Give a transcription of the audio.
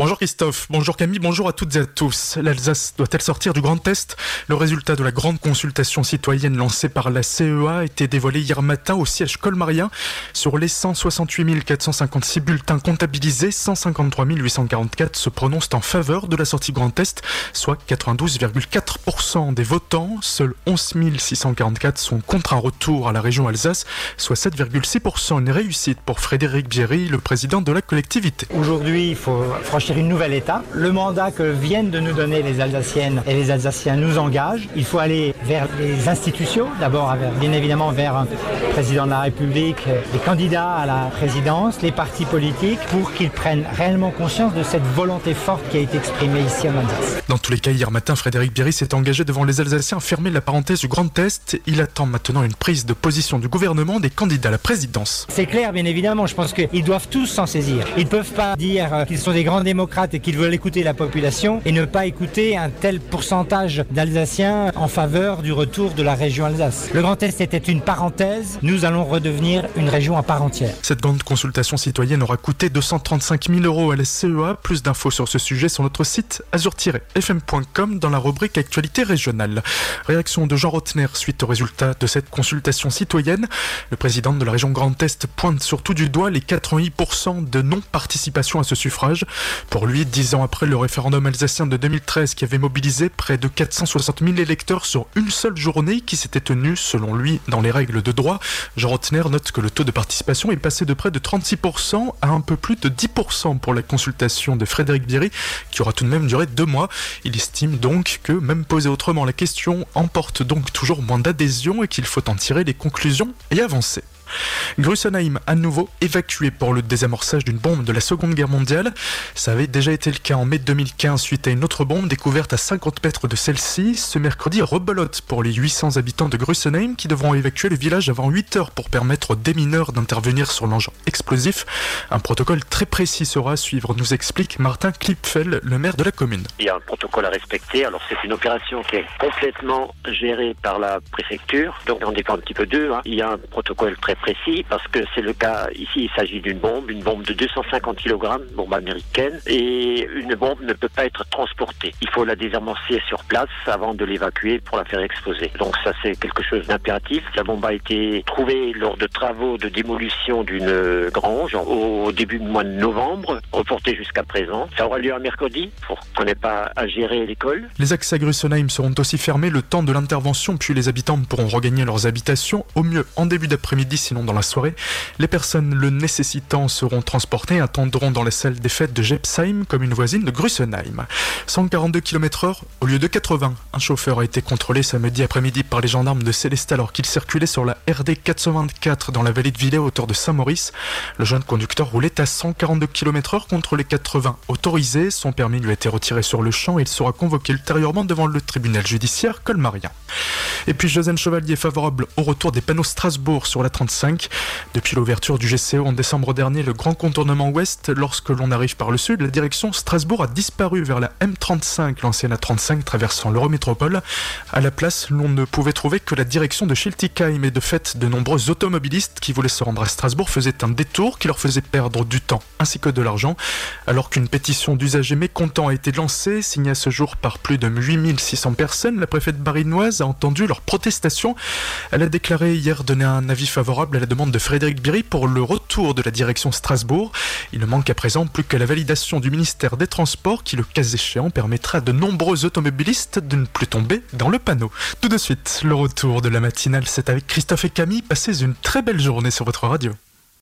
Bonjour Christophe, bonjour Camille, bonjour à toutes et à tous. L'Alsace doit-elle sortir du Grand Est? Le résultat de la grande consultation citoyenne lancée par la CEA a été dévoilé hier matin au siège colmarien. Sur les 168 456 bulletins comptabilisés, 153 844 se prononcent en faveur de la sortie Grand Est, soit 92,4% des votants. Seuls 11 644 sont contre un retour à la région Alsace, soit 7,6%. Une réussite pour Frédéric Bierry, le président de la collectivité. Aujourd'hui, il faut franchir une nouvelle étape. Le mandat que viennent de nous donner les Alsaciennes et les Alsaciens nous engage. Il faut aller vers les institutions, d'abord bien évidemment vers le président de la République, les candidats à la présidence, les partis politiques, pour qu'ils prennent réellement conscience de cette volonté forte qui a été exprimée ici en Alsace. Dans tous les cas, hier matin, Frédéric Bierry s'est engagé devant les Alsaciens à fermer la parenthèse du Grand Est. Il attend maintenant une prise de position du gouvernement des candidats à la présidence. C'est clair, bien évidemment. Je pense qu'ils doivent tous s'en saisir. Ils ne peuvent pas dire euh, qu'ils sont des grands démocrates et qu'ils veulent écouter la population et ne pas écouter un tel pourcentage d'Alsaciens en faveur du retour de la région Alsace. Le Grand Est était une parenthèse, nous allons redevenir une région à part entière. Cette grande consultation citoyenne aura coûté 235 000 euros à la CEA. Plus d'infos sur ce sujet sur notre site azur-fm.com dans la rubrique Actualité régionale. Réaction de Jean Rotner suite au résultat de cette consultation citoyenne. Le président de la région Grand Est pointe surtout du doigt les 88% de non-participation à ce suffrage. Pour lui, dix ans après le référendum alsacien de 2013 qui avait mobilisé près de 460 000 électeurs sur une seule journée qui s'était tenue, selon lui, dans les règles de droit, Jean Rotner note que le taux de participation est passé de près de 36% à un peu plus de 10% pour la consultation de Frédéric Bierry, qui aura tout de même duré deux mois. Il estime donc que, même posé autrement, la question emporte donc toujours moins d'adhésion et qu'il faut en tirer les conclusions et avancer. Grussenheim à nouveau évacué pour le désamorçage d'une bombe de la Seconde Guerre mondiale. Ça avait déjà été le cas en mai 2015 suite à une autre bombe découverte à 50 mètres de celle-ci. Ce mercredi, rebelote pour les 800 habitants de Grussenheim qui devront évacuer le village avant 8 heures pour permettre aux démineurs d'intervenir sur l'engin explosif. Un protocole très précis sera à suivre, nous explique Martin Klipfel, le maire de la commune. Il y a un protocole à respecter. Alors c'est une opération qui est complètement gérée par la préfecture. Donc on dépend un petit peu d'eux. Hein. Il y a un protocole très précis parce que c'est le cas ici. Il s'agit d'une bombe, une bombe de 250 kg, bombe américaine, et une bombe ne peut pas être transportée. Il faut la désamorcer sur place avant de l'évacuer pour la faire exploser. Donc ça c'est quelque chose d'impératif. La bombe a été trouvée lors de travaux de démolition d'une grange au début du mois de novembre, reportée jusqu'à présent. Ça aura lieu un mercredi pour qu'on n'ait pas à gérer l'école. Les accès à Grussenheim seront aussi fermés le temps de l'intervention, puis les habitants pourront regagner leurs habitations au mieux en début d'après-midi sinon dans la soirée. Les personnes le nécessitant seront transportées et attendront dans la salle des fêtes de Jepsheim comme une voisine de Grussenheim. 142 km heure au lieu de 80. Un chauffeur a été contrôlé samedi après-midi par les gendarmes de Célestat alors qu'il circulait sur la RD 424 dans la vallée de Villers autour de Saint-Maurice. Le jeune conducteur roulait à 142 km heure contre les 80 autorisés. Son permis lui a été retiré sur le champ et il sera convoqué ultérieurement devant le tribunal judiciaire colmarien. Et puis Josène Chevalier favorable au retour des panneaux Strasbourg sur la 35. Depuis l'ouverture du GCO en décembre dernier, le grand contournement ouest, lorsque l'on arrive par le sud, la direction Strasbourg a disparu vers la M35, l'ancienne A35 traversant l'Eurométropole. À la place, l'on ne pouvait trouver que la direction de Schiltigheim et de fait, de nombreux automobilistes qui voulaient se rendre à Strasbourg faisaient un détour qui leur faisait perdre du temps ainsi que de l'argent. Alors qu'une pétition d'usagers mécontents a été lancée, signée à ce jour par plus de 8600 personnes, la préfète barinoise a entendu leur protestation. Elle a déclaré hier donner un avis favorable à la demande de Frédéric Biry pour le retour de la direction Strasbourg. Il ne manque à présent plus que la validation du ministère des Transports qui, le cas échéant, permettra à de nombreux automobilistes de ne plus tomber dans le panneau. Tout de suite, le retour de la matinale, c'est avec Christophe et Camille. Passez une très belle journée sur votre radio.